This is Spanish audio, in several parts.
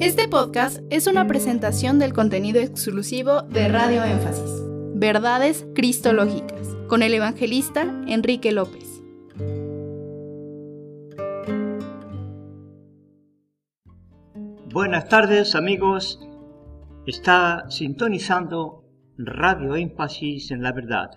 Este podcast es una presentación del contenido exclusivo de Radio Énfasis, Verdades Cristológicas, con el evangelista Enrique López. Buenas tardes amigos, está sintonizando Radio Énfasis en la Verdad,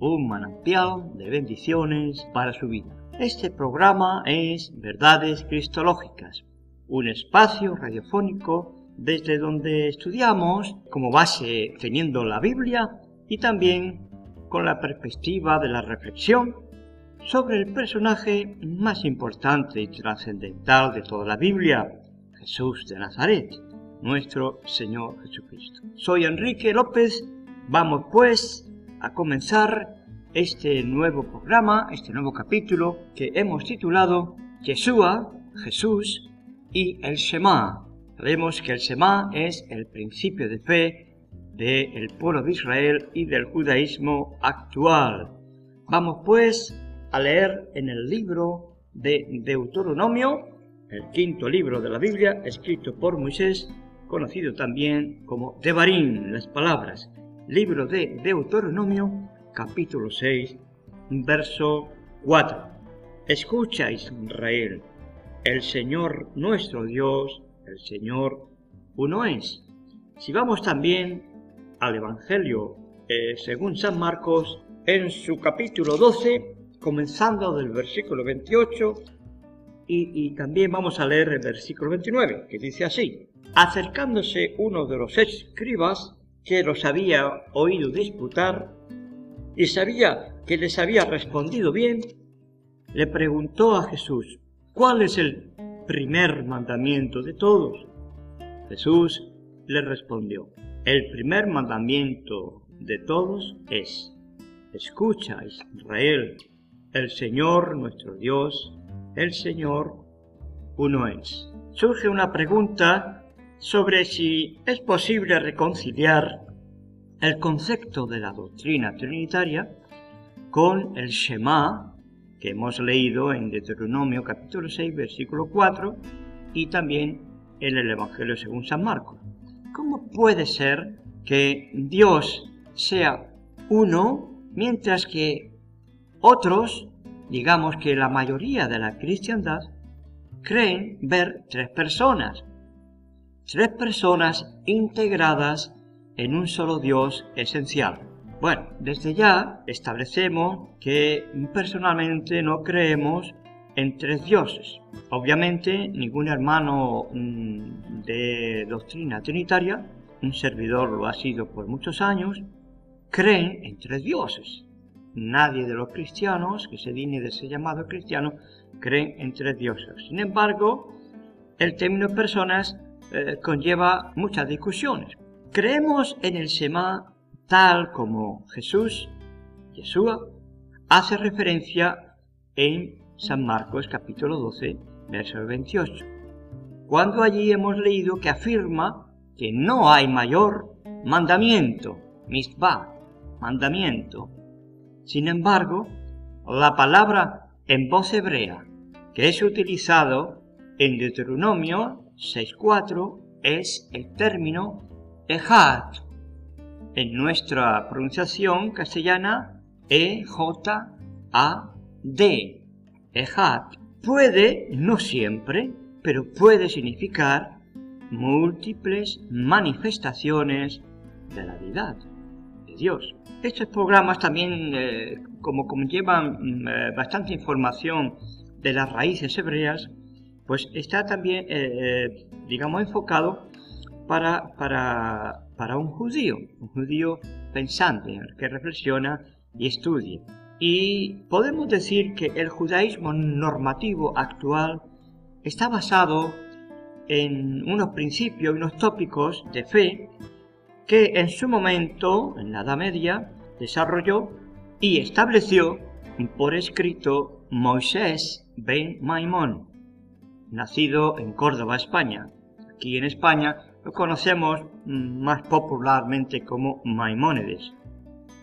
un manantial de bendiciones para su vida. Este programa es Verdades Cristológicas un espacio radiofónico desde donde estudiamos como base teniendo la Biblia y también con la perspectiva de la reflexión sobre el personaje más importante y trascendental de toda la Biblia, Jesús de Nazaret, nuestro Señor Jesucristo. Soy Enrique López, vamos pues a comenzar este nuevo programa, este nuevo capítulo que hemos titulado Yeshua, Jesús, y el Shema. Sabemos que el Shema es el principio de fe del pueblo de Israel y del judaísmo actual. Vamos pues a leer en el libro de Deuteronomio, el quinto libro de la Biblia, escrito por Moisés, conocido también como Devarim, las palabras. Libro de Deuteronomio, capítulo 6, verso 4. Escucha Israel, el Señor nuestro Dios, el Señor uno es. Si vamos también al Evangelio eh, según San Marcos, en su capítulo 12, comenzando del versículo 28, y, y también vamos a leer el versículo 29, que dice así, acercándose uno de los escribas que los había oído disputar y sabía que les había respondido bien, le preguntó a Jesús, ¿Cuál es el primer mandamiento de todos? Jesús le respondió, el primer mandamiento de todos es, escucha Israel, el Señor nuestro Dios, el Señor uno es. Surge una pregunta sobre si es posible reconciliar el concepto de la doctrina trinitaria con el Shema que hemos leído en Deuteronomio capítulo 6, versículo 4 y también en el Evangelio según San Marcos. ¿Cómo puede ser que Dios sea uno mientras que otros, digamos que la mayoría de la cristiandad, creen ver tres personas? Tres personas integradas en un solo Dios esencial. Bueno, desde ya establecemos que personalmente no creemos en tres dioses. Obviamente ningún hermano mm, de doctrina trinitaria, un servidor lo ha sido por muchos años, creen en tres dioses. Nadie de los cristianos, que se digne de ser llamado cristiano, creen en tres dioses. Sin embargo, el término personas eh, conlleva muchas discusiones. Creemos en el Shema tal como Jesús, Yeshua, hace referencia en San Marcos capítulo 12, verso 28, cuando allí hemos leído que afirma que no hay mayor mandamiento, misbah, mandamiento. Sin embargo, la palabra en voz hebrea que es utilizado en Deuteronomio 6.4 es el término ejat, en nuestra pronunciación castellana E-J-A-D. Ejat puede, no siempre, pero puede significar múltiples manifestaciones de la deidad, de Dios. Estos programas también, eh, como conllevan mm, eh, bastante información de las raíces hebreas, pues está también, eh, digamos, enfocado para, para para un judío, un judío pensante, que reflexiona y estudia. Y podemos decir que el judaísmo normativo actual está basado en unos principios unos tópicos de fe que en su momento, en la Edad Media, desarrolló y estableció por escrito Moisés ben Maimón, nacido en Córdoba, España. Aquí en España lo conocemos más popularmente como Maimónides.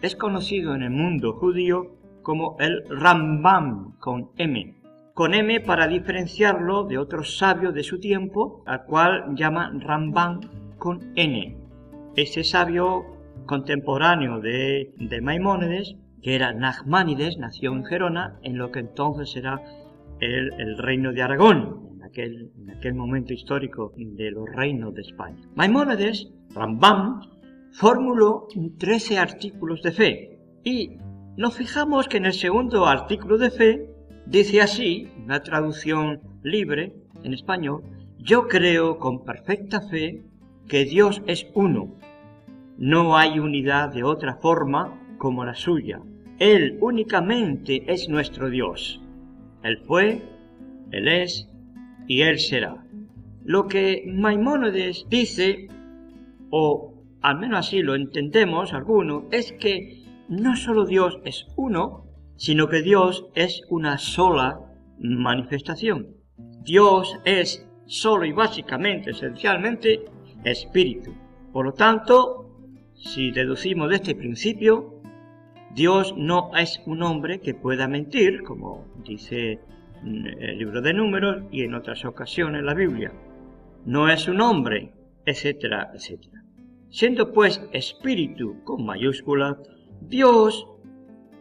Es conocido en el mundo judío como el Rambam con M, con M para diferenciarlo de otros sabios de su tiempo, al cual llama Ramban con N. Este sabio contemporáneo de, Maimónides, que era Nachmanides, nació en Gerona, en lo que entonces era el, reino de Aragón, aquel, en aquel momento histórico de los reinos de España. Maimónides, Rambam, formuló 13 artículos de fe y nos fijamos que en el segundo artículo de fe dice así, una traducción libre en español, yo creo con perfecta fe que Dios es uno. No hay unidad de otra forma como la suya. Él únicamente es nuestro Dios. Él fue, Él es y Él será. Lo que Maimónides dice, o al menos así lo entendemos algunos, es que no solo Dios es uno, sino que Dios es una sola manifestación. Dios es solo y básicamente, esencialmente, espíritu. Por lo tanto, si deducimos de este principio, Dios no es un hombre que pueda mentir, como dice el libro de números y en otras ocasiones la Biblia. No es un hombre, etcétera, etcétera. Siendo pues espíritu con mayúscula, Dios,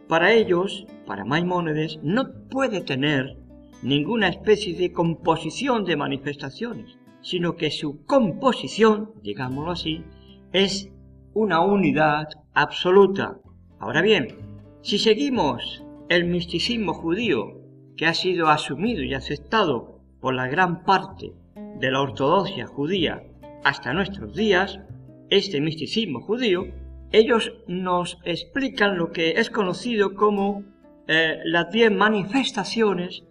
para ellos, para Maimónides, no puede tener ninguna especie de composición de manifestaciones, sino que su composición, digámoslo así, es una unidad absoluta. Ahora bien, si seguimos el misticismo judío que ha sido asumido y aceptado por la gran parte de la ortodoxia judía hasta nuestros días, este misticismo judío, ellos nos explican lo que es conocido como eh, las diez manifestaciones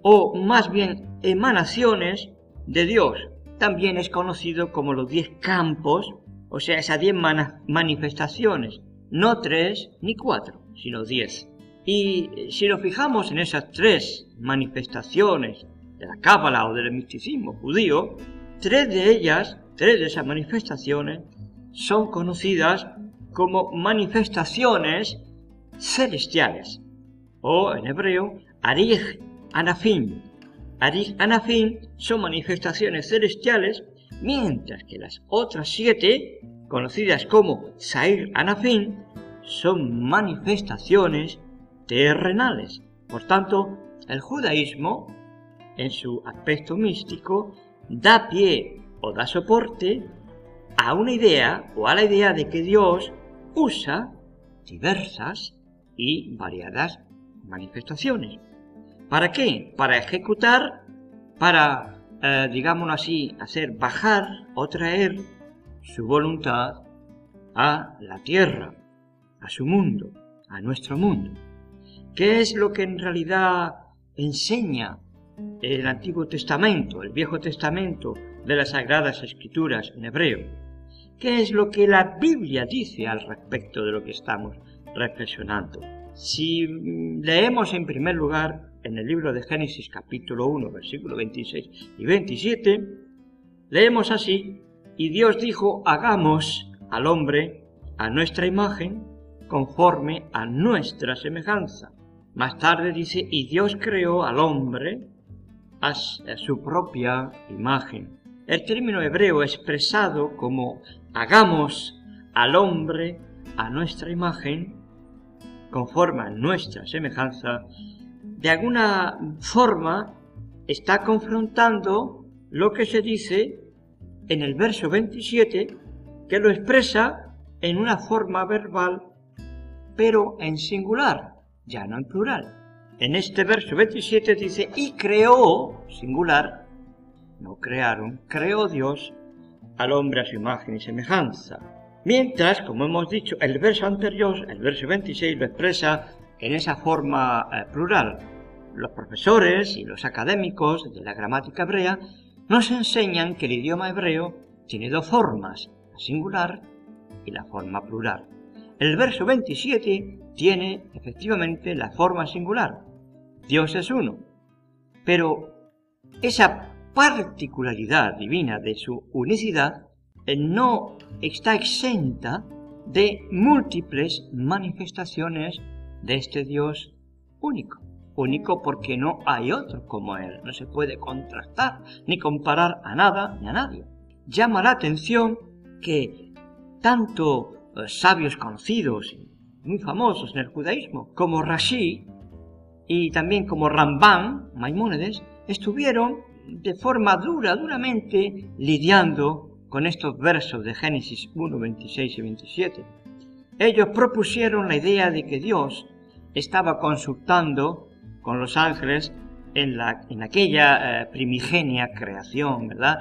o más bien emanaciones de Dios. También es conocido como los diez campos, o sea, esas diez manifestaciones, no tres ni cuatro, sino diez. Y si nos fijamos en esas tres manifestaciones de la Cábala o del misticismo judío, tres de ellas, tres de esas manifestaciones, son conocidas como manifestaciones celestiales, o en hebreo, Arij Anafim. Arij Anafim son manifestaciones celestiales, mientras que las otras siete, conocidas como Sair Anafim, son manifestaciones terrenales. Por tanto, el judaísmo, en su aspecto místico, da pie o da soporte a una idea o a la idea de que Dios usa diversas y variadas manifestaciones. ¿Para qué? Para ejecutar, para, eh, digámoslo así, hacer bajar o traer su voluntad a la tierra, a su mundo, a nuestro mundo. ¿Qué es lo que en realidad enseña el Antiguo Testamento, el Viejo Testamento de las Sagradas Escrituras en hebreo? qué es lo que la Biblia dice al respecto de lo que estamos reflexionando. Si leemos en primer lugar en el libro de Génesis capítulo 1, versículo 26 y 27, leemos así, y Dios dijo, hagamos al hombre a nuestra imagen, conforme a nuestra semejanza. Más tarde dice, y Dios creó al hombre a su propia imagen. El término hebreo expresado como hagamos al hombre a nuestra imagen, conforme a nuestra semejanza, de alguna forma está confrontando lo que se dice en el verso 27, que lo expresa en una forma verbal, pero en singular, ya no en plural. En este verso 27 dice, y creó, singular, no crearon, creó Dios al hombre a su imagen y semejanza. Mientras, como hemos dicho, el verso anterior, el verso 26, lo expresa en esa forma eh, plural. Los profesores y los académicos de la gramática hebrea nos enseñan que el idioma hebreo tiene dos formas, la singular y la forma plural. El verso 27 tiene efectivamente la forma singular. Dios es uno. Pero esa particularidad divina de su unicidad eh, no está exenta de múltiples manifestaciones de este Dios único. único porque no hay otro como Él. No se puede contrastar ni comparar a nada ni a nadie. Llama la atención que tanto eh, sabios conocidos, muy famosos en el judaísmo, como Rashi y también como Ramban, Maimónides, estuvieron de forma dura, duramente lidiando con estos versos de Génesis 1, 26 y 27. Ellos propusieron la idea de que Dios estaba consultando con los ángeles en, la, en aquella eh, primigenia creación, ¿verdad?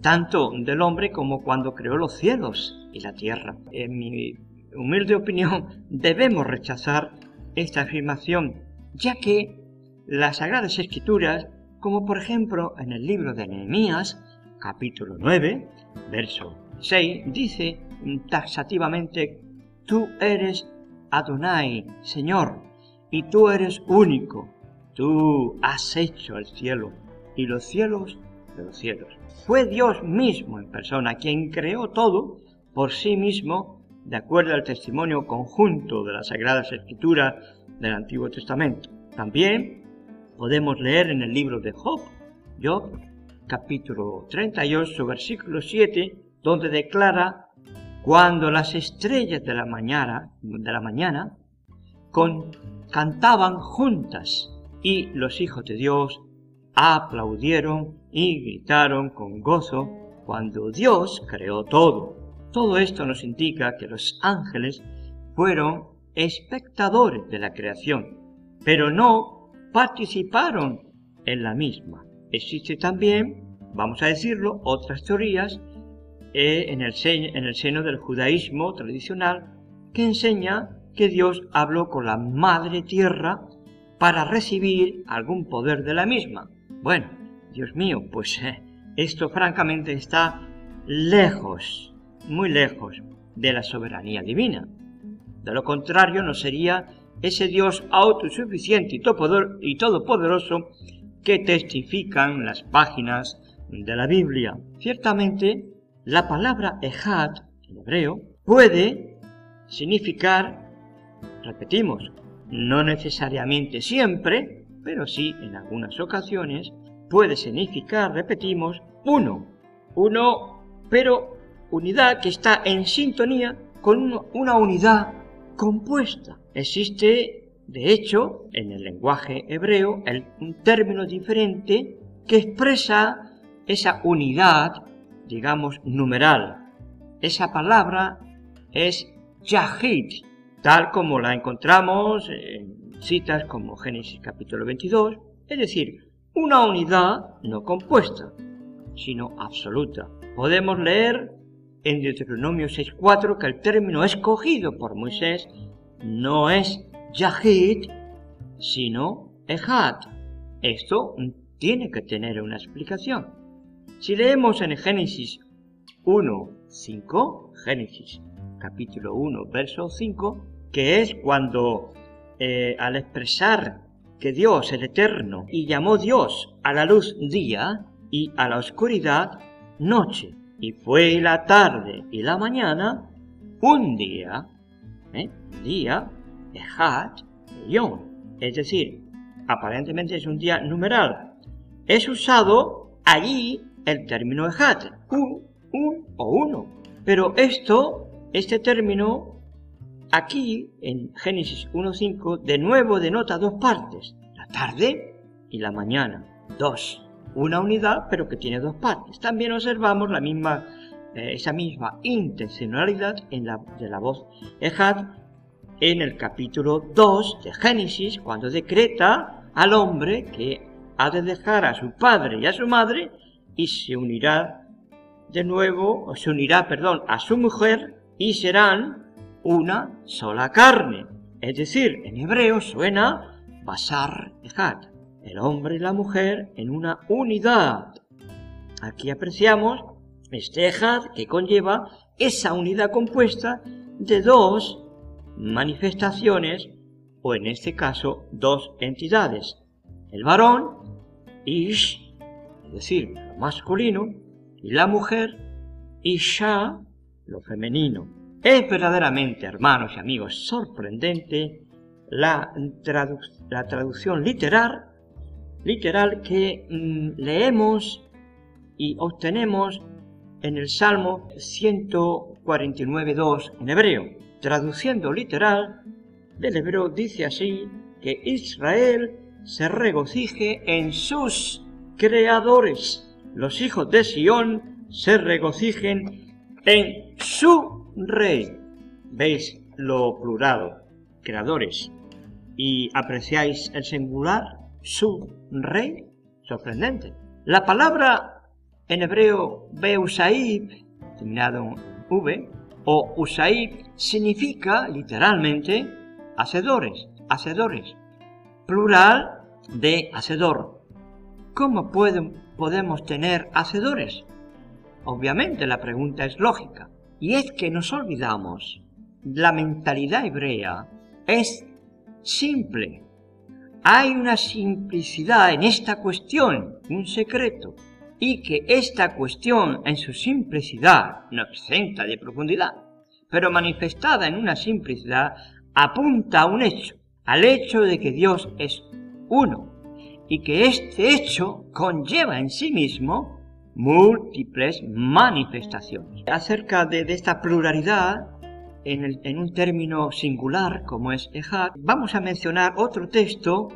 Tanto del hombre como cuando creó los cielos y la tierra. En mi humilde opinión, debemos rechazar esta afirmación, ya que las Sagradas Escrituras, como por ejemplo en el libro de Nehemías, capítulo 9, verso 6, dice taxativamente, tú eres Adonai, Señor, y tú eres único. Tú has hecho el cielo y los cielos de los cielos. Fue Dios mismo en persona quien creó todo por sí mismo, de acuerdo al testimonio conjunto de las Sagradas Escrituras del Antiguo Testamento. También podemos leer en el libro de Job, Job, capítulo 38, versículo 7, donde declara cuando las estrellas de la mañana, de la mañana cantaban juntas y los hijos de Dios aplaudieron y gritaron con gozo cuando Dios creó todo. Todo esto nos indica que los ángeles fueron espectadores de la creación, pero no participaron en la misma. Existe también, vamos a decirlo, otras teorías eh, en, el en el seno del judaísmo tradicional que enseña que Dios habló con la madre tierra para recibir algún poder de la misma. Bueno, Dios mío, pues eh, esto francamente está lejos, muy lejos de la soberanía divina. De lo contrario, no sería ese Dios autosuficiente y todopoderoso que testifican las páginas de la Biblia. Ciertamente, la palabra Ejad, en hebreo, puede significar, repetimos, no necesariamente siempre, pero sí en algunas ocasiones, puede significar, repetimos, uno. Uno, pero unidad que está en sintonía con una unidad compuesta. Existe, de hecho, en el lenguaje hebreo, un término diferente que expresa esa unidad digamos, numeral. Esa palabra es Yahid, tal como la encontramos en citas como Génesis capítulo 22, es decir, una unidad no compuesta, sino absoluta. Podemos leer en Deuteronomio 6.4 que el término escogido por Moisés no es Yahid, sino Ejad. Esto tiene que tener una explicación. Si leemos en Génesis 1, 5, Génesis capítulo 1, verso 5, que es cuando eh, al expresar que Dios es eterno y llamó Dios a la luz día y a la oscuridad noche, y fue la tarde y la mañana un día, ¿eh? día, Ejat, Yom, es decir, aparentemente es un día numeral. Es usado allí el término ejat, un, un o uno. Pero esto, este término, aquí en Génesis 1.5, de nuevo denota dos partes, la tarde y la mañana, dos. Una unidad, pero que tiene dos partes. También observamos la misma, eh, esa misma intencionalidad en la, de la voz ejat en el capítulo 2 de Génesis, cuando decreta al hombre que ha de dejar a su padre y a su madre y se unirá de nuevo, o se unirá, perdón, a su mujer y serán una sola carne. Es decir, en hebreo suena basar ejat, el hombre y la mujer en una unidad. Aquí apreciamos este ejat que conlleva esa unidad compuesta de dos manifestaciones, o en este caso, dos entidades. El varón, Ish, es decir, masculino, y la mujer, ya lo femenino. Es verdaderamente, hermanos y amigos, sorprendente la, la traducción literal, literal que mm, leemos y obtenemos en el Salmo 149.2 en hebreo. Traduciendo literal del hebreo dice así que Israel se regocije en sus creadores. Los hijos de Sión se regocijen en su rey. ¿Veis lo plural? Creadores. ¿Y apreciáis el singular? Su rey. Sorprendente. La palabra en hebreo Beusaib, terminado en V, o Usaib, significa literalmente hacedores, hacedores. Plural de hacedor. ¿Cómo podemos tener hacedores? Obviamente la pregunta es lógica. Y es que nos olvidamos, la mentalidad hebrea es simple. Hay una simplicidad en esta cuestión, un secreto, y que esta cuestión en su simplicidad no exenta de profundidad, pero manifestada en una simplicidad, apunta a un hecho, al hecho de que Dios es uno y que este hecho conlleva en sí mismo múltiples manifestaciones. Acerca de, esta pluralidad, en, un término singular como es Ejad, vamos a mencionar otro texto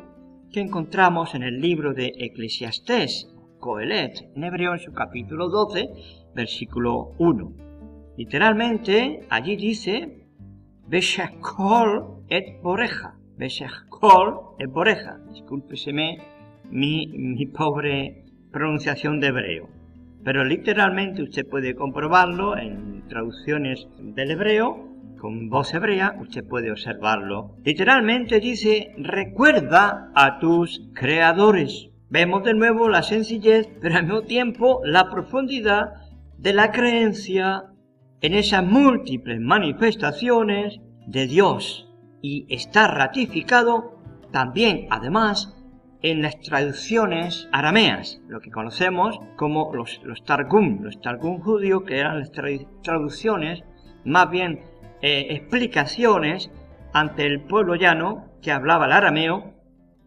que encontramos en el libro de Eclesiastés, Coelet, en hebreo en su capítulo 12, versículo 1. Literalmente, allí dice, Beshakol et Boreja, Beshakol et Boreja, discúlpeseme mi, mi pobre pronunciación de hebreo. Pero literalmente usted puede comprobarlo en traducciones del hebreo, con voz hebrea, usted puede observarlo. Literalmente dice, recuerda a tus creadores. Vemos de nuevo la sencillez, pero al mismo tiempo la profundidad de la creencia en esas múltiples manifestaciones de Dios. Y está ratificado también, además, en las traducciones arameas, lo que conocemos como los, los Targum, los Targum judíos, que eran las traducciones, más bien eh, explicaciones ante el pueblo llano que hablaba el arameo,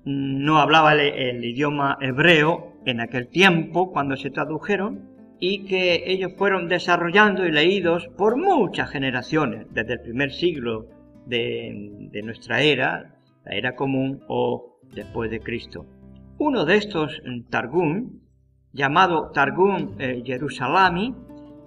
no hablaba el, idioma hebreo en aquel tiempo cuando se tradujeron, y que ellos fueron desarrollando y leídos por muchas generaciones, desde el primer siglo de, nuestra era, la era común, o después de Cristo. Uno de estos mm, Targum, llamado Targum eh, Jerusalami,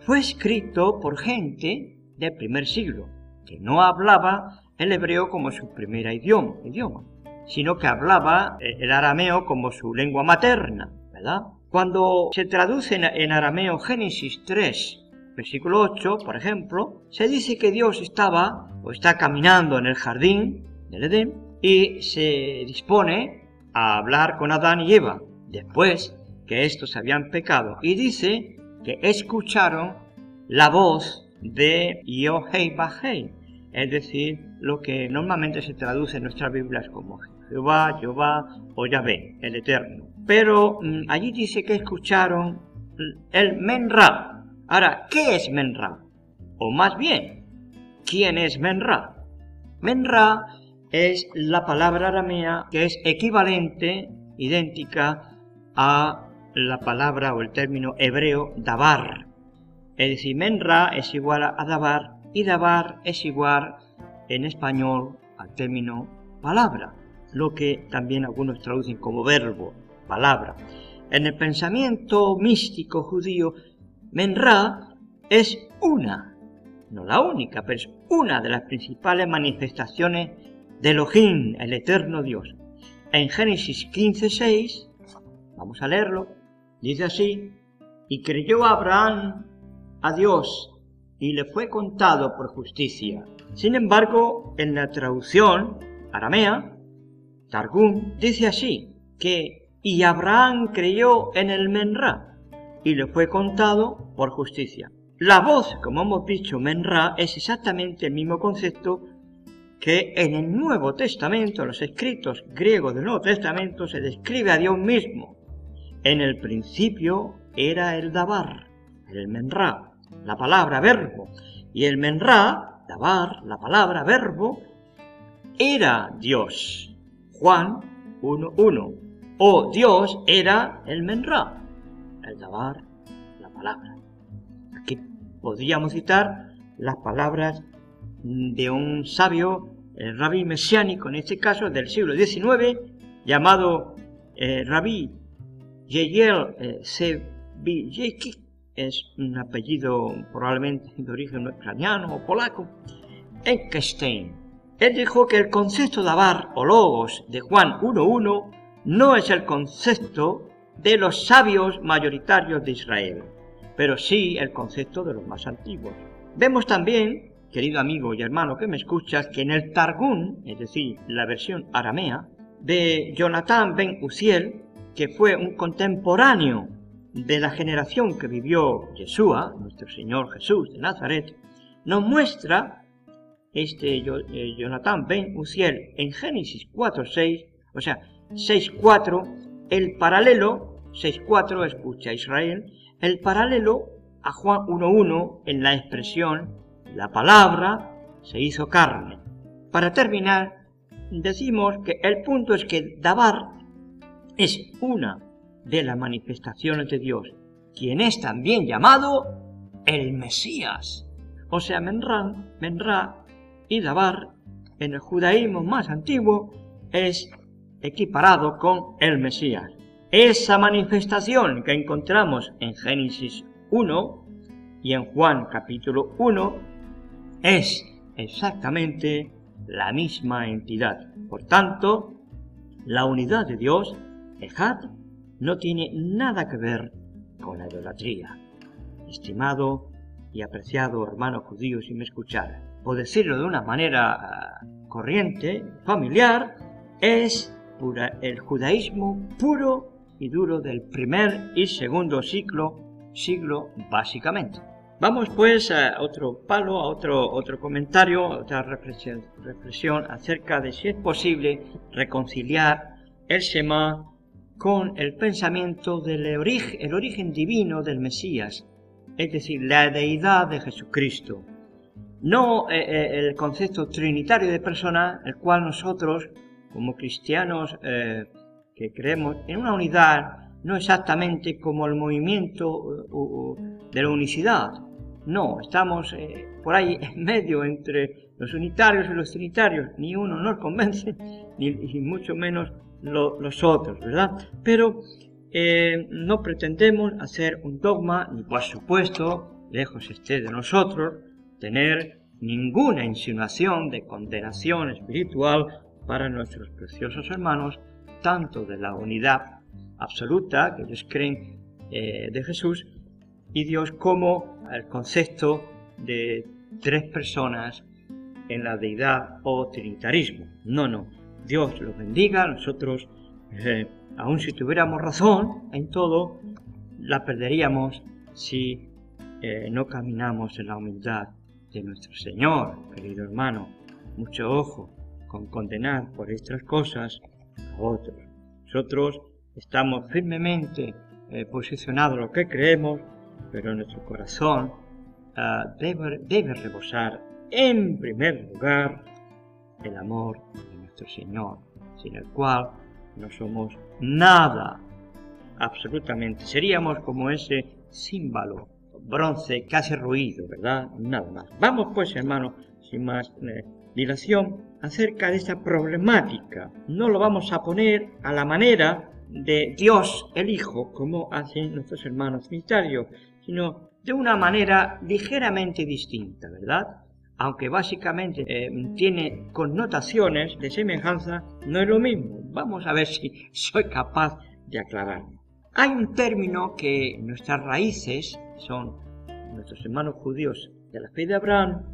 fue escrito por gente del primer siglo, que no hablaba el hebreo como su primer idioma, sino que hablaba el arameo como su lengua materna, ¿verdad? Cuando se traduce en arameo Génesis 3, versículo 8, por ejemplo, se dice que Dios estaba o está caminando en el jardín del Edén y se dispone a hablar con Adán y Eva después que estos habían pecado y dice que escucharon la voz de Yohei Bahei, es decir, lo que normalmente se traduce en nuestras Biblias como Jehová, Jehová o Yahvé, el Eterno. Pero mm, allí dice que escucharon el Menra. Ahora, ¿qué es Menra? O más bien, ¿quién es Menra? Menra es la palabra aramea que es equivalente, idéntica a la palabra o el término hebreo dabar. Es decir, menra es igual a dabar y dabar es igual en español al término palabra, lo que también algunos traducen como verbo, palabra. En el pensamiento místico judío, menra es una, no la única, pero es una de las principales manifestaciones de Elohim, el eterno Dios. En Génesis 15:6, vamos a leerlo, dice así, y creyó Abraham a Dios y le fue contado por justicia. Sin embargo, en la traducción aramea, Targum dice así, que y Abraham creyó en el Menra y le fue contado por justicia. La voz, como hemos dicho, Menra, es exactamente el mismo concepto que en el Nuevo Testamento, los escritos griegos del Nuevo Testamento, se describe a Dios mismo. En el principio era el Dabar, el Menra, la palabra verbo, y el Menra, Dabar, la palabra verbo, era Dios. Juan 1.1. O Dios era el Menra, el Dabar, la palabra. Aquí podríamos citar las palabras de un sabio, el rabí mesiánico, en este caso del siglo XIX, llamado eh, rabí Yeyel eh, es un apellido probablemente de origen ucraniano o polaco, Eckstein. Él dijo que el concepto de Abar o Logos de Juan 1.1 no es el concepto de los sabios mayoritarios de Israel, pero sí el concepto de los más antiguos. Vemos también, querido amigo y hermano que me escuchas, que en el Targum, es decir, la versión aramea, de Jonathan ben Uziel, que fue un contemporáneo de la generación que vivió Yeshua, nuestro Señor Jesús de Nazaret, nos muestra este eh, Jonathan ben Uziel en Génesis 4.6, o sea, 6.4, el paralelo, 6.4, escucha Israel, el paralelo a Juan 1.1 en la expresión, la palabra se hizo carne. Para terminar, decimos que el punto es que Dabar es una de las manifestaciones de Dios, quien es también llamado el Mesías. O sea, Menran, Menra y Dabar en el judaísmo más antiguo es equiparado con el Mesías. Esa manifestación que encontramos en Génesis 1 y en Juan capítulo 1 es exactamente la misma entidad. Por tanto, la unidad de Dios, Ejad, no tiene nada que ver con la idolatría. Estimado y apreciado hermano judío, si me escuchara, o decirlo de una manera ah, corriente, familiar, es el judaísmo puro y duro del primer y segundo siglo, siglo básicamente. Vamos pues a otro palo, a otro, otro comentario, a otra reflexión, reflexión acerca de si es posible reconciliar el Shema con el pensamiento del origen, divino del Mesías, es decir, la deidad de Jesucristo. No eh, eh, el concepto trinitario de persona, el cual nosotros, como cristianos eh, que creemos en una unidad, no exactamente como el movimiento de la unicidad. No, estamos por ahí en medio entre los unitarios y los trinitarios. Ni uno nos convence, ni mucho menos los otros, ¿verdad? Pero eh, no pretendemos hacer un dogma, ni por supuesto, lejos esté de nosotros, tener ninguna insinuación de condenación espiritual para nuestros preciosos hermanos, tanto de la unidad absoluta que ellos creen eh, de Jesús y Dios, como el concepto de tres personas en la deidad o trinitarismo. No, no. Dios los bendiga, nosotros, eh, aun si tuviéramos razón en todo, la perderíamos si eh, no caminamos en la humildad de nuestro Señor, querido hermano. Mucho ojo con condenar por estas cosas a otros. Nosotros estamos firmemente eh, posicionados en lo que creemos, pero nuestro corazón ah, debe, debe rebosar en primer lugar el amor Señor, sin el cual no somos nada, absolutamente. Seríamos como ese símbolo, bronce hace ruido, ¿verdad? Nada más. Vamos pues, hermano, sin más eh, dilación, acerca de esta problemática. No lo vamos a poner a la manera de Dios el Hijo, como hacen nuestros hermanos trinitarios, sino de una manera ligeramente distinta, ¿verdad? Aunque básicamente eh, tiene connotaciones de semejanza, no es lo mismo. Vamos a ver si soy capaz de aclararlo. Hay un término que nuestras raíces son nuestros hermanos judíos de la fe de Abraham.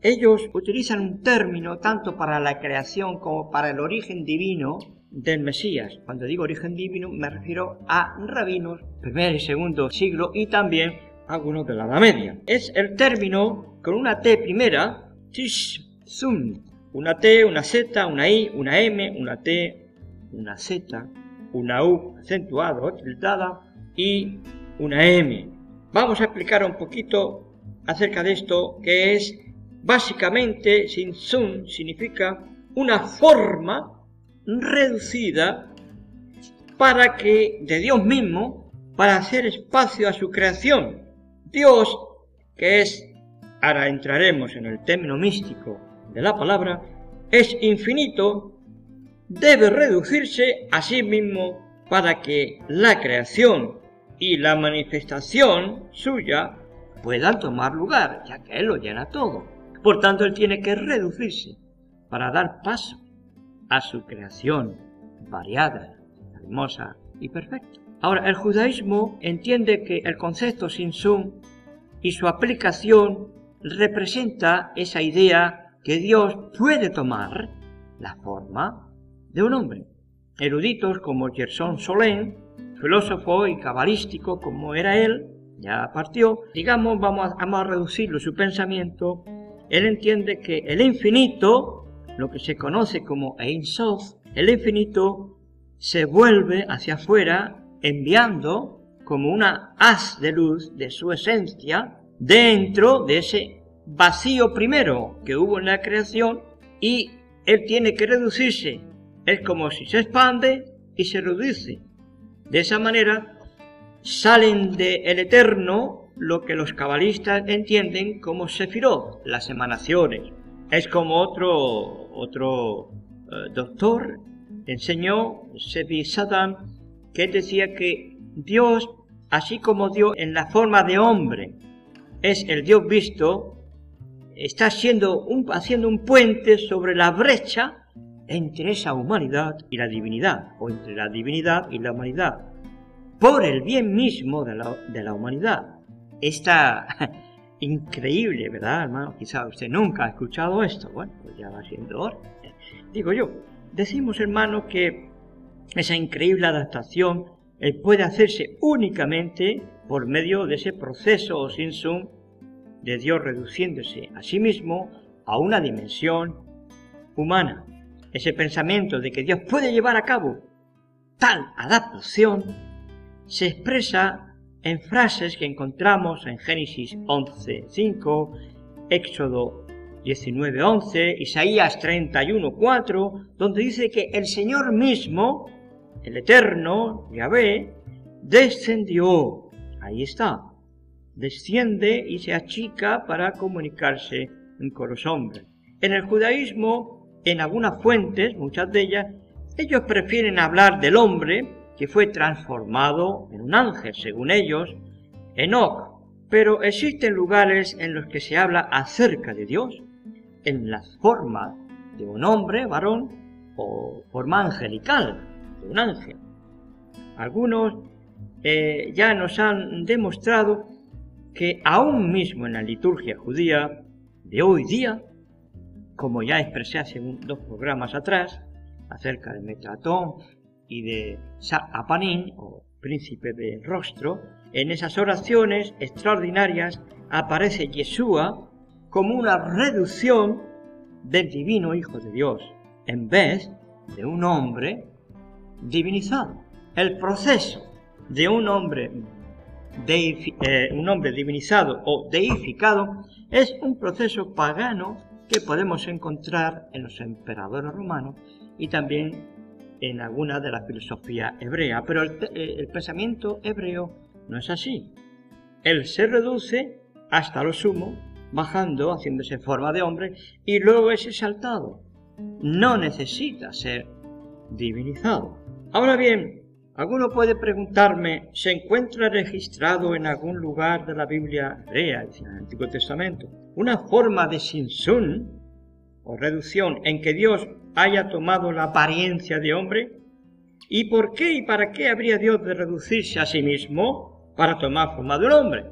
Ellos utilizan un término tanto para la creación como para el origen divino del Mesías. Cuando digo origen divino me refiero a rabinos primer y segundo siglo y también algunos de la Edad Media. Es el término con una T primera, una T, una Z, una I, una M, una T, una Z, una U acentuada o tildada y una M. Vamos a explicar un poquito acerca de esto que es básicamente sin significa una forma reducida para que de Dios mismo para hacer espacio a su creación. Dios, que es, ahora entraremos en el término místico de la palabra, es infinito, debe reducirse a sí mismo para que la creación y la manifestación suya puedan tomar lugar, ya que Él lo llena todo. Por tanto, Él tiene que reducirse para dar paso a su creación variada, hermosa y perfecta. Ahora, el judaísmo entiende que el concepto Sinsun y su aplicación representa esa idea que Dios puede tomar la forma de un hombre. Eruditos como Gerson Solén, filósofo y cabalístico como era él, ya partió, digamos, vamos a, vamos a reducirlo su pensamiento, él entiende que el infinito, lo que se conoce como Ein Sof, el infinito se vuelve hacia afuera enviando como una haz de luz de su esencia dentro de ese vacío primero que hubo en la creación y él tiene que reducirse. Es como si se expande y se reduce. De esa manera salen del el eterno lo que los cabalistas entienden como Sefirot, las emanaciones. Es como otro, otro eh, doctor enseñó, Sevi Saddam, que decía que Dios, así como Dios en la forma de hombre, es el Dios visto, está haciendo un, haciendo un puente sobre la brecha entre esa humanidad y la divinidad, o entre la divinidad y la humanidad, por el bien mismo de la, de la humanidad. Esta increíble, ¿verdad, hermano? Quizá usted nunca ha escuchado esto. Bueno, pues ya va siendo hora. Digo yo, decimos, hermano, que esa increíble adaptación eh, puede hacerse únicamente por medio de ese proceso o sin sum de Dios reduciéndose a sí mismo a una dimensión humana. Ese pensamiento de que Dios puede llevar a cabo tal adaptación se expresa en frases que encontramos en Génesis 11.5, Éxodo 19.11, Isaías 31.4, donde dice que el Señor mismo, el Eterno, Yahvé, descendió. Ahí está, desciende y se achica para comunicarse con los hombres. En el judaísmo, en algunas fuentes, muchas de ellas, ellos prefieren hablar del hombre que fue transformado en un ángel, según ellos, Enoch. Pero existen lugares en los que se habla acerca de Dios en la forma de un hombre, varón, o forma angelical, un ángel. Algunos eh, ya nos han demostrado que aún mismo en la liturgia judía de hoy día, como ya expresé hace dos programas atrás, acerca de Metratón y de Apanín, o príncipe del rostro, en esas oraciones extraordinarias aparece Yeshua como una reducción del divino Hijo de Dios, en vez de un hombre divinizado. El proceso de un hombre, eh, un hombre divinizado o deificado es un proceso pagano que podemos encontrar en los emperadores romanos y también en alguna de la filosofía hebrea, pero el, eh, el pensamiento hebreo no es así. Él se reduce hasta lo sumo, bajando, haciéndose forma de hombre, y luego es exaltado. No necesita ser divinizado. Ahora bien, alguno puede preguntarme, ¿se encuentra registrado en algún lugar de la Biblia hebrea, en el Antiguo Testamento, una forma de sinsun o reducción en que Dios haya tomado la apariencia de hombre? ¿Y por qué y para qué habría Dios de reducirse a sí mismo para tomar forma de hombre?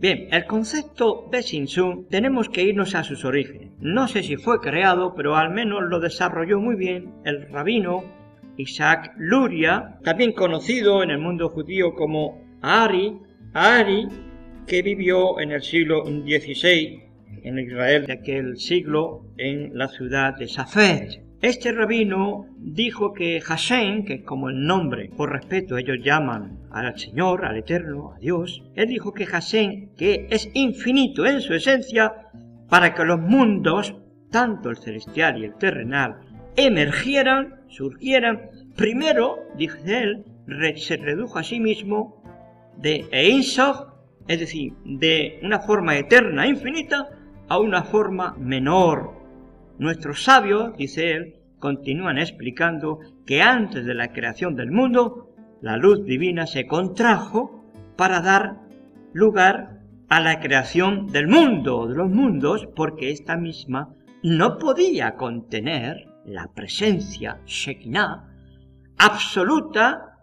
Bien, el concepto de Shinsun tenemos que irnos a sus orígenes. No sé si fue creado, pero al menos lo desarrolló muy bien el rabino Isaac Luria, también conocido en el mundo judío como Ari, Ari, que vivió en el siglo XVI en Israel de aquel siglo en la ciudad de Safed. Este rabino dijo que Hashem, que es como el nombre, por respeto ellos llaman al Señor, al Eterno, a Dios, él dijo que Hashem, que es infinito en su esencia, para que los mundos, tanto el celestial y el terrenal, emergieran, surgieran, primero, dice él, se redujo a sí mismo de Einsof, es decir, de una forma eterna, infinita, a una forma menor. Nuestros sabios, dice él, continúan explicando que antes de la creación del mundo, la luz divina se contrajo para dar lugar a la creación del mundo, de los mundos, porque esta misma no podía contener la presencia Shekinah absoluta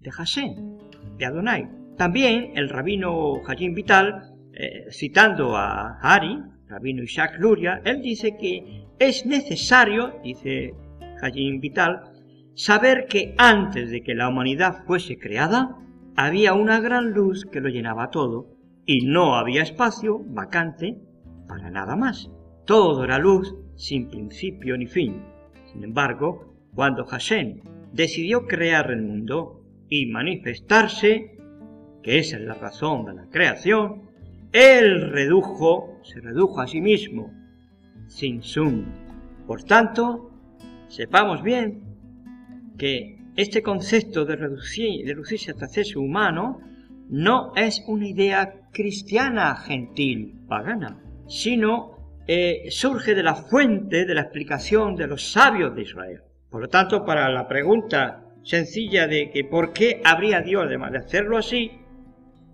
de Hashem, de Adonai. También el rabino Hajim Vital, eh, citando a Hari, rabino Isaac Luria, él dice que es necesario, dice Hajim Vital, saber que antes de que la humanidad fuese creada, había una gran luz que lo llenaba todo y no había espacio vacante para nada más. Todo era luz sin principio ni fin. Sin embargo, cuando Hashem decidió crear el mundo y manifestarse, que esa es la razón de la creación, él redujo, se redujo a sí mismo, sin sum. Por tanto, sepamos bien que este concepto de, reducir, de reducirse hasta ser humano no es una idea cristiana gentil, pagana, sino eh, surge de la fuente de la explicación de los sabios de Israel. Por lo tanto, para la pregunta sencilla de que por qué habría Dios además de hacerlo así,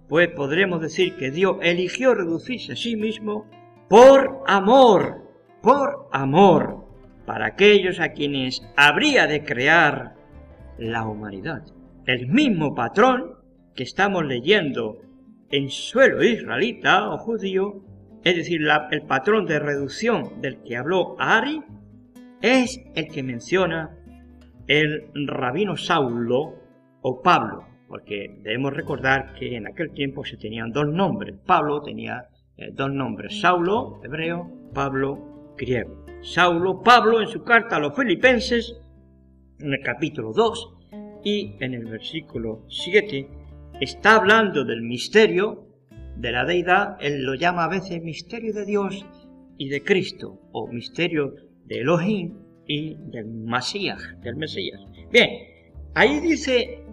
pues podremos decir que Dios eligió reducirse a sí mismo por amor, por amor, para aquellos a quienes habría de crear la humanidad. El mismo patrón que estamos leyendo en suelo israelita o judío, es decir, el patrón de reducción del que habló Ari, es el que menciona el rabino Saulo o Pablo porque debemos recordar que en aquel tiempo se tenían dos nombres. Pablo tenía eh, dos nombres, Saulo, hebreo, Pablo, griego. Saulo, Pablo, en su carta a los filipenses, en el capítulo 2 y en el versículo 7, está hablando del misterio de la deidad, él lo llama a veces misterio de Dios y de Cristo, o misterio de Elohim y del Masías, del Mesías. Bien, ahí dice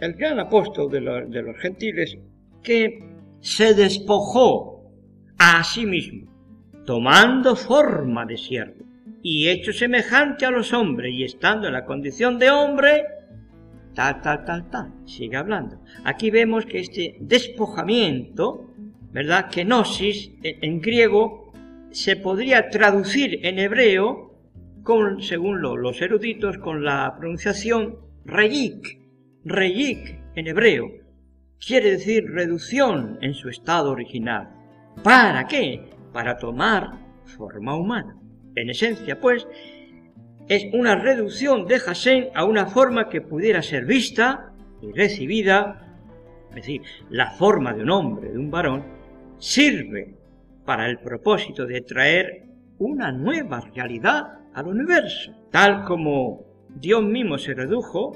el gran apóstol de, los gentiles, que se despojó a sí mismo, tomando forma de siervo, y hecho semejante a los hombres, y estando en la condición de hombre, tal, tal, tal, tal, sigue hablando. Aquí vemos que este despojamiento, ¿verdad? Kenosis, en griego, se podría traducir en hebreo, con, según los eruditos, con la pronunciación reyik, Reyik en hebreo quiere decir reducción en su estado original. ¿Para qué? Para tomar forma humana. En esencia, pues, es una reducción de Hashem a una forma que pudiera ser vista y recibida, es decir, la forma de un hombre, de un varón, sirve para el propósito de traer una nueva realidad al universo, tal como Dios mismo se redujo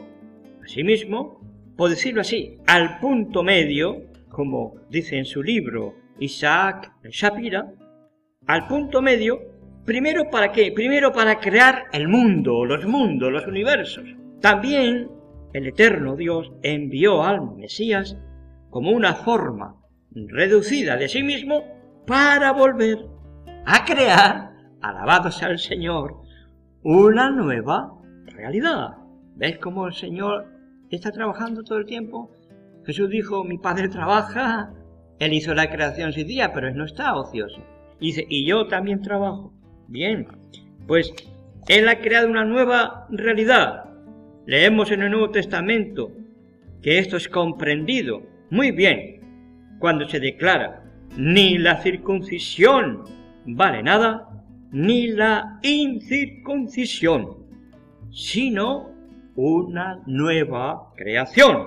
Asimismo, por decirlo así, al punto medio, como dice en su libro Isaac Shapira, al punto medio, primero para qué? Primero para crear el mundo, los mundos, los universos. También el eterno Dios envió al Mesías como una forma reducida de sí mismo para volver a crear, alabados al Señor, una nueva realidad. ¿Ves cómo el Señor está trabajando todo el tiempo? Jesús dijo, mi Padre trabaja, Él hizo la creación sin día, pero Él no está ocioso. Dice, y yo también trabajo. Bien, pues Él ha creado una nueva realidad. Leemos en el Nuevo Testamento que esto es comprendido muy bien cuando se declara, ni la circuncisión vale nada, ni la incircuncisión, sino una nueva creación.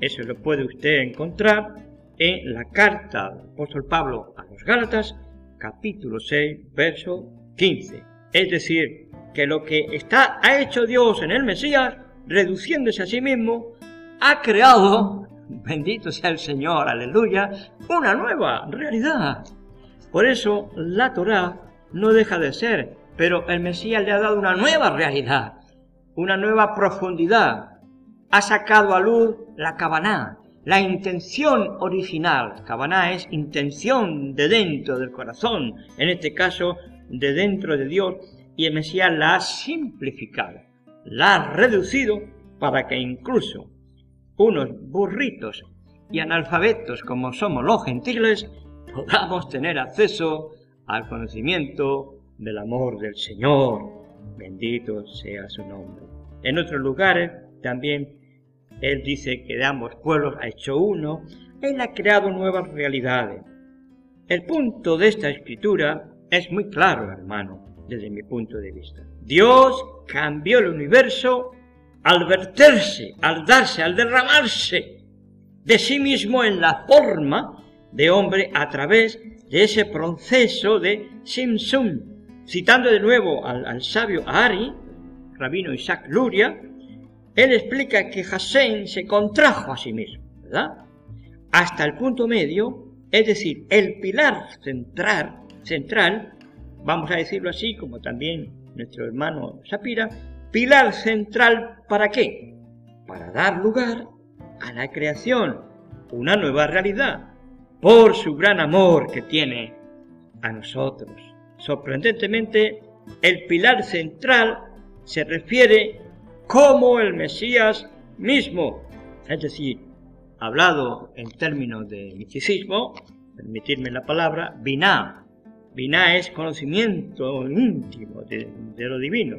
Eso lo puede usted encontrar en la carta del apóstol Pablo a los Gálatas, capítulo 6, verso 15. Es decir, que lo que está, ha hecho Dios en el Mesías, reduciéndose a sí mismo, ha creado, bendito sea el Señor, aleluya, una nueva realidad. Por eso la Torá no deja de ser pero el Mesías le ha dado una nueva realidad, una nueva profundidad. Ha sacado a luz la cabaná, la intención original. Cabaná es intención de dentro del corazón, en este caso de dentro de Dios, y el Mesías la ha simplificado, la ha reducido para que incluso unos burritos y analfabetos como somos los gentiles podamos tener acceso al conocimiento del amor del Señor. Bendito sea su nombre. En otros lugares también Él dice que de ambos pueblos ha hecho uno. Él ha creado nuevas realidades. El punto de esta escritura es muy claro, hermano, desde mi punto de vista. Dios cambió el universo al verterse, al darse, al derramarse de sí mismo en la forma de hombre a través de ese proceso de Simsum. Citando de nuevo al, sabio Ari, rabino Isaac Luria, él explica que Hassan se contrajo a sí mismo, ¿verdad? Hasta el punto medio, es decir, el pilar central, central, vamos a decirlo así, como también nuestro hermano Sapira, pilar central para qué? Para dar lugar a la creación, una nueva realidad, por su gran amor que tiene a nosotros. Sorprendentemente, el pilar central se refiere como el Mesías mismo, es decir, hablado en términos de misticismo, permitirme la palabra, Binah. Binah es conocimiento íntimo de, lo divino.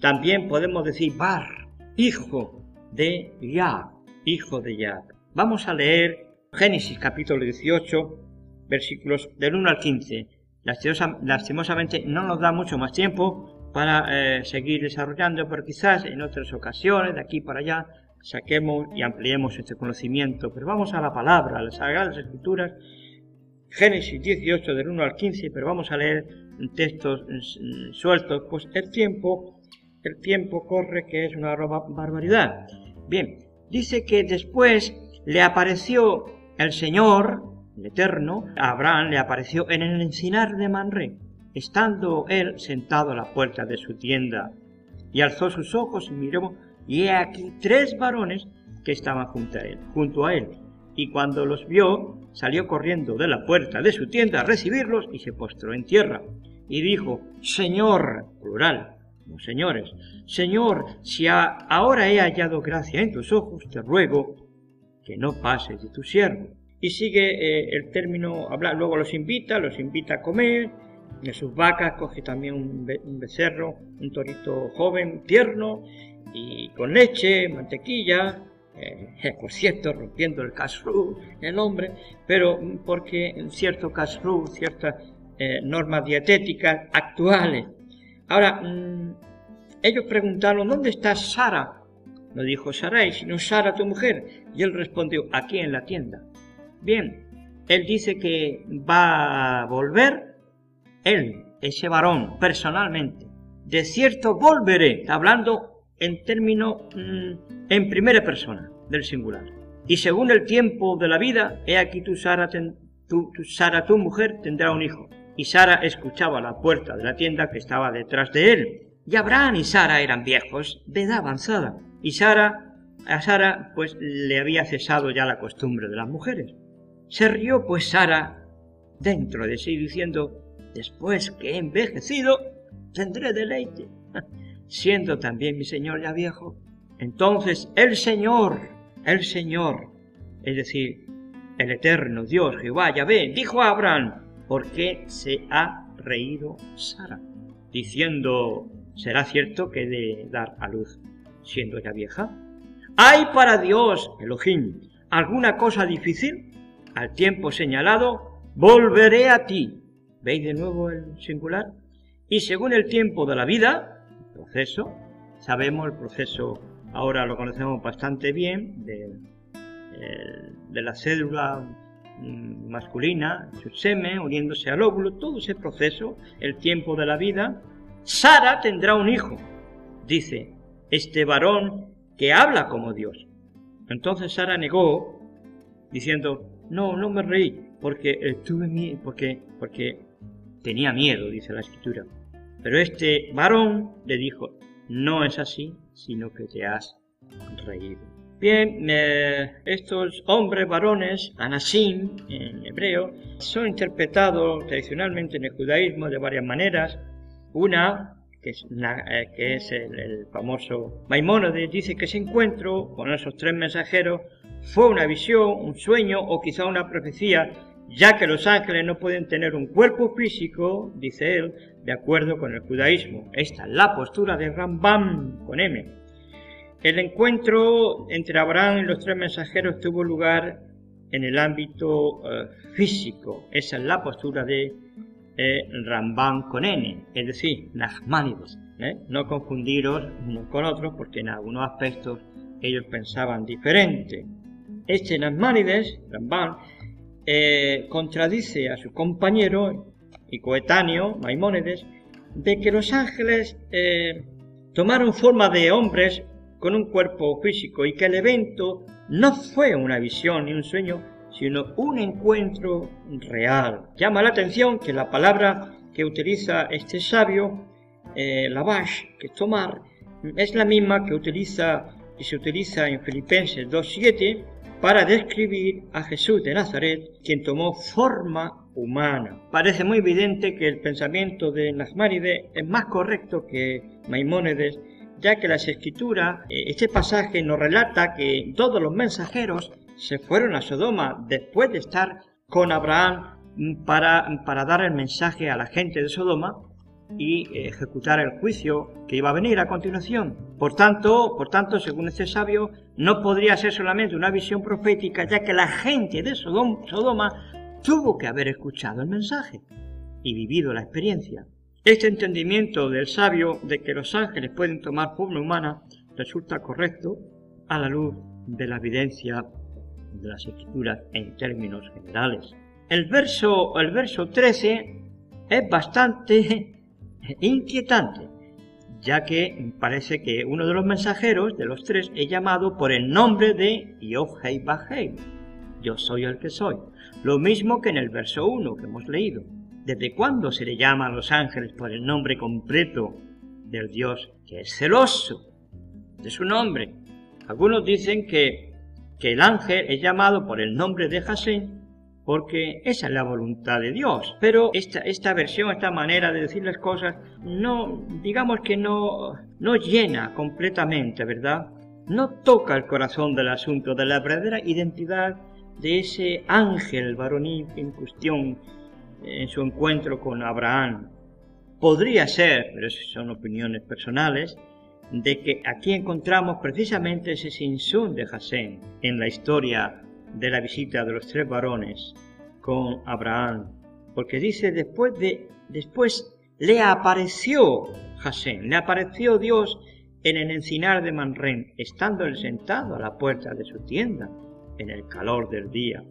También podemos decir Bar, hijo de Yah, hijo de Yah. Vamos a leer Génesis capítulo 18, versículos del 1 al 15. Lastimosamente no nos da mucho más tiempo para eh, seguir desarrollando, pero quizás en otras ocasiones, de aquí para allá, saquemos y ampliemos este conocimiento. Pero vamos a la palabra, a las Sagradas Escrituras, Génesis 18 del 1 al 15, pero vamos a leer textos mm, sueltos, pues el tiempo, el tiempo corre que es una barbaridad. Bien, dice que después le apareció el Señor, el Eterno, a Abraham le apareció en el encinar de Manré, estando él sentado a la puerta de su tienda, y alzó sus ojos y miró, y he aquí tres varones que estaban junto a él, junto a él. Y cuando los vio, salió corriendo de la puerta de su tienda a recibirlos y se postró en tierra. Y dijo, Señor, plural, no señores, Señor, si ahora he hallado gracia en tus ojos, te ruego que no pases de tu siervo. Y sigue eh, el término, hablar, luego los invita, los invita a comer, de sus vacas coge también un, becerro, un torito joven, tierno, y con leche, mantequilla, eh, por cierto, rompiendo el kashrú, el hombre, pero porque en cierto kashrú, ciertas eh, normas dietéticas actuales. Ahora, mm, ellos preguntaron, ¿dónde está Sara? No dijo Sarai, sino Sara tu mujer. Y él respondió, aquí en la tienda. Bien, él dice que va a volver, él, ese varón, personalmente. De cierto volveré, hablando en término, mm, en primera persona, del singular. Y según el tiempo de la vida, he aquí tu Sara, tu, Sara, tu mujer, tendrá un hijo. Y Sara escuchaba la puerta de la tienda que estaba detrás de él. Y Abraham y Sara eran viejos, de edad avanzada. Y Sara, a Sara, pues le había cesado ya la costumbre de las mujeres. Se rió pues Sara dentro de sí diciendo, después que he envejecido, tendré deleite, siendo también mi Señor ya viejo. Entonces el Señor, el Señor, es decir, el eterno Dios Jehová Yahvé, dijo a Abraham, ¿por qué se ha reído Sara? Diciendo, será cierto que de dar a luz siendo ya vieja? ¿Hay para Dios, Elohim, alguna cosa difícil? Al tiempo señalado, volveré a ti. ¿Veis de nuevo el singular? Y según el tiempo de la vida, proceso, sabemos el proceso, ahora lo conocemos bastante bien, de, de la célula mm, masculina, su semen, uniéndose al óvulo, todo ese proceso, el tiempo de la vida, Sara tendrá un hijo. Dice, este varón que habla como Dios. Entonces Sara negó, diciendo, no, no me reí, porque tuve miedo, porque tenía miedo, dice la escritura. Pero este varón le dijo, no es así, sino que te has reído. Bien, eh, estos hombres varones, anasim en hebreo, son interpretados tradicionalmente en el judaísmo de varias maneras. Una, que es, eh, que es el, el, famoso Maimónides, dice que ese encuentro con esos tres mensajeros fue una visión, un sueño o quizá una profecía, ya que los ángeles no pueden tener un cuerpo físico, dice él, de acuerdo con el judaísmo. Esta es la postura de Rambam con M. El encuentro entre Abraham y los tres mensajeros tuvo lugar en el ámbito eh, físico. Esa es la postura de eh, Rambam con N, es decir, Nachmanides. ¿eh? No confundiros unos con otros porque en algunos aspectos ellos pensaban diferente. Este Nachmanides, Rambam, contradice a su compañero y coetáneo, Maimónides, de que los ángeles tomaron forma de hombres con un cuerpo físico y que el evento no fue una visión ni un sueño, sino un encuentro real. Llama la atención que la palabra que utiliza este sabio, eh, lavash, que es tomar, es la misma que utiliza y se utiliza en Filipenses 2.7 para describir a Jesús de Nazaret, quien tomó forma humana. Parece muy evidente que el pensamiento de Nachmanides es más correcto que Maimónides ya que las escrituras, eh, este pasaje nos relata que todos los mensajeros se fueron a Sodoma después de estar con Abraham para, para dar el mensaje a la gente de Sodoma y eh, ejecutar el juicio que iba a venir a continuación. Por tanto, por tanto, según este sabio, no podría ser solamente una visión profética, ya que la gente de Sodoma tuvo que haber escuchado el mensaje y vivido la experiencia. Este entendimiento del sabio de que los ángeles pueden tomar forma humana resulta correcto a la luz de la evidencia de las escrituras en términos generales. El verso, el verso 13 es bastante inquietante, ya que parece que uno de los mensajeros de los tres es llamado por el nombre de Yohei Bahei, yo soy el que soy, lo mismo que en el verso 1 que hemos leído. ¿Desde cuándo se le llama a los ángeles por el nombre completo del Dios que es celoso de su nombre? Algunos dicen que, que el ángel es llamado por el nombre de Hasén porque esa es la voluntad de Dios. Pero esta, esta versión, esta manera de decir las cosas, no, digamos que no, no llena completamente, ¿verdad? No toca el corazón del asunto de la verdadera identidad de ese ángel varonil en cuestión en su encuentro con Abraham. Podría ser, pero son opiniones personales, de que aquí encontramos precisamente ese sinsún de Hasén en la historia de la visita de los tres varones con Abraham, porque dice después de después le apareció Hasén, le apareció Dios en el encinar de Manrén, estando él sentado a la puerta de su tienda en el calor del día,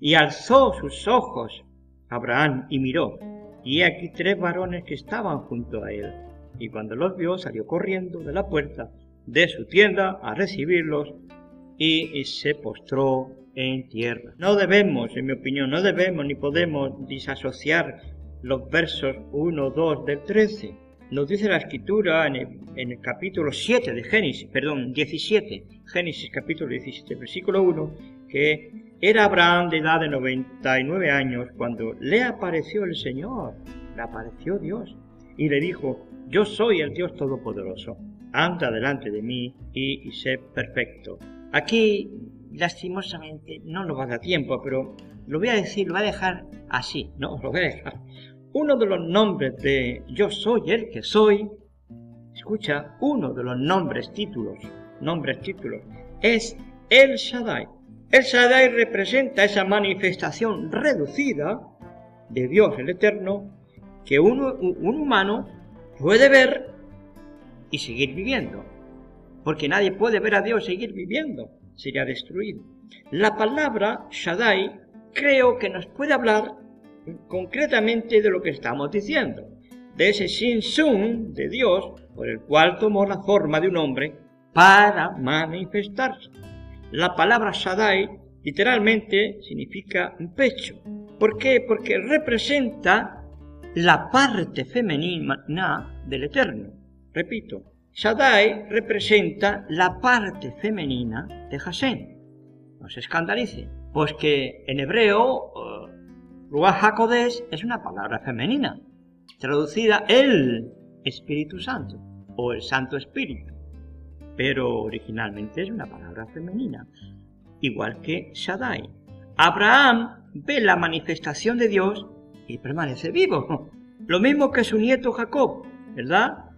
y alzó sus ojos Abraham y miró, y he aquí tres varones que estaban junto a él. Y cuando los vio, salió corriendo de la puerta de su tienda a recibirlos y se postró en tierra. No debemos, en mi opinión, no debemos ni podemos disasociar los versos 1, 2 del 13. Nos dice la escritura en el, en el capítulo 7 de Génesis, perdón, 17, Génesis capítulo 17, versículo 1, que era Abraham de edad de 99 años cuando le apareció el Señor, le apareció Dios y le dijo, yo soy el Dios Todopoderoso, anda delante de mí y, sé perfecto. Aquí, lastimosamente, no nos va a dar tiempo, pero lo voy a decir, lo voy a dejar así, ¿no? Lo voy a dejar. Uno de los nombres de yo soy el que soy, escucha, uno de los nombres títulos, nombres títulos, es el Shaddai. El Shaddai representa esa manifestación reducida de Dios el Eterno que uno, un humano puede ver y seguir viviendo. Porque nadie puede ver a Dios seguir viviendo, sería destruido. La palabra Shaddai creo que nos puede hablar concretamente de lo que estamos diciendo, de ese Shin de Dios por el cual tomó la forma de un hombre para manifestarse. La palabra Shaddai literalmente significa pecho. ¿Por qué? Porque representa la parte femenina del Eterno. Repito, Shaddai representa la parte femenina de Hashem. No se escandalice, pues que en hebreo uh, Ruach HaKodesh es una palabra femenina, traducida el Espíritu Santo o el Santo Espíritu, pero originalmente es una palabra femenina, igual que Shaddai. Abraham ve la manifestación de Dios y permanece vivo, lo mismo que su nieto Jacob, ¿verdad?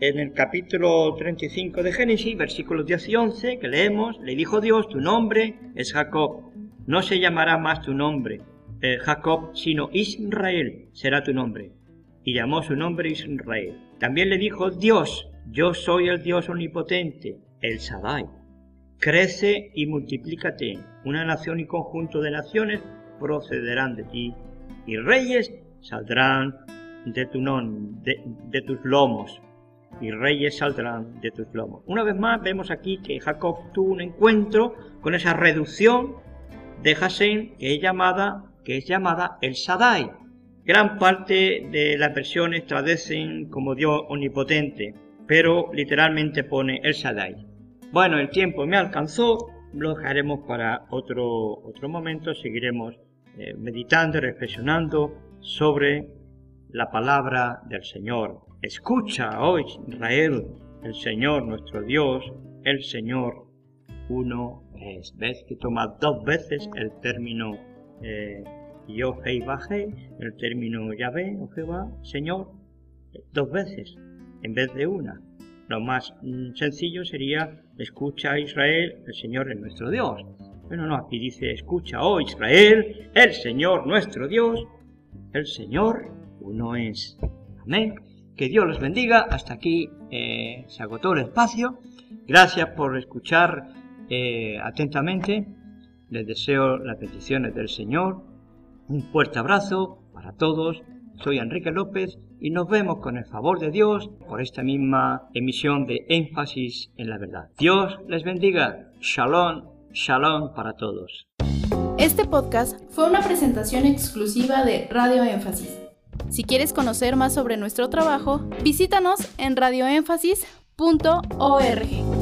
En el capítulo 35 de Génesis, versículos 10 y 11, que leemos, le dijo Dios, tu nombre es Jacob, no se llamará más tu nombre eh, Jacob, sino Israel será tu nombre. Y llamó su nombre Israel. También le dijo Dios, yo soy el Dios omnipotente, el Shaddai. Crece y multiplícate, una nación y conjunto de naciones procederán de ti, y reyes saldrán de, tu non, de tus lomos y reyes saldrán de tus lomos. Una vez más vemos aquí que Jacob tuvo un encuentro con esa reducción de Hashem que es llamada, que es llamada el Shaddai. Gran parte de las versiones traducen como Dios omnipotente, pero literalmente pone el Shaddai. Bueno, el tiempo me alcanzó, lo dejaremos para otro, otro momento, seguiremos eh, meditando y reflexionando sobre la palabra del Señor. Escucha hoy, Israel, el Señor nuestro Dios, el Señor uno es. Ves que toma dos veces el término eh, yo, hey, bajé, el término Yahvé o Jehová, Señor, dos veces en vez de una. Lo más mm, sencillo sería escucha Israel, el Señor es nuestro Dios. Pero no, aquí dice escucha, oh Israel, el Señor nuestro Dios, el Señor uno es. Amén. Que Dios los bendiga. Hasta aquí eh, se agotó el espacio. Gracias por escuchar eh, atentamente. Les deseo las peticiones del Señor. Un fuerte abrazo para todos. Soy Enrique López y nos vemos con el favor de Dios por esta misma emisión de énfasis en la verdad. Dios les bendiga. Shalom, shalom para todos. Este podcast fue una presentación exclusiva de Radio Énfasis. Si quieres conocer más sobre nuestro trabajo, visítanos en radioénfasis.org.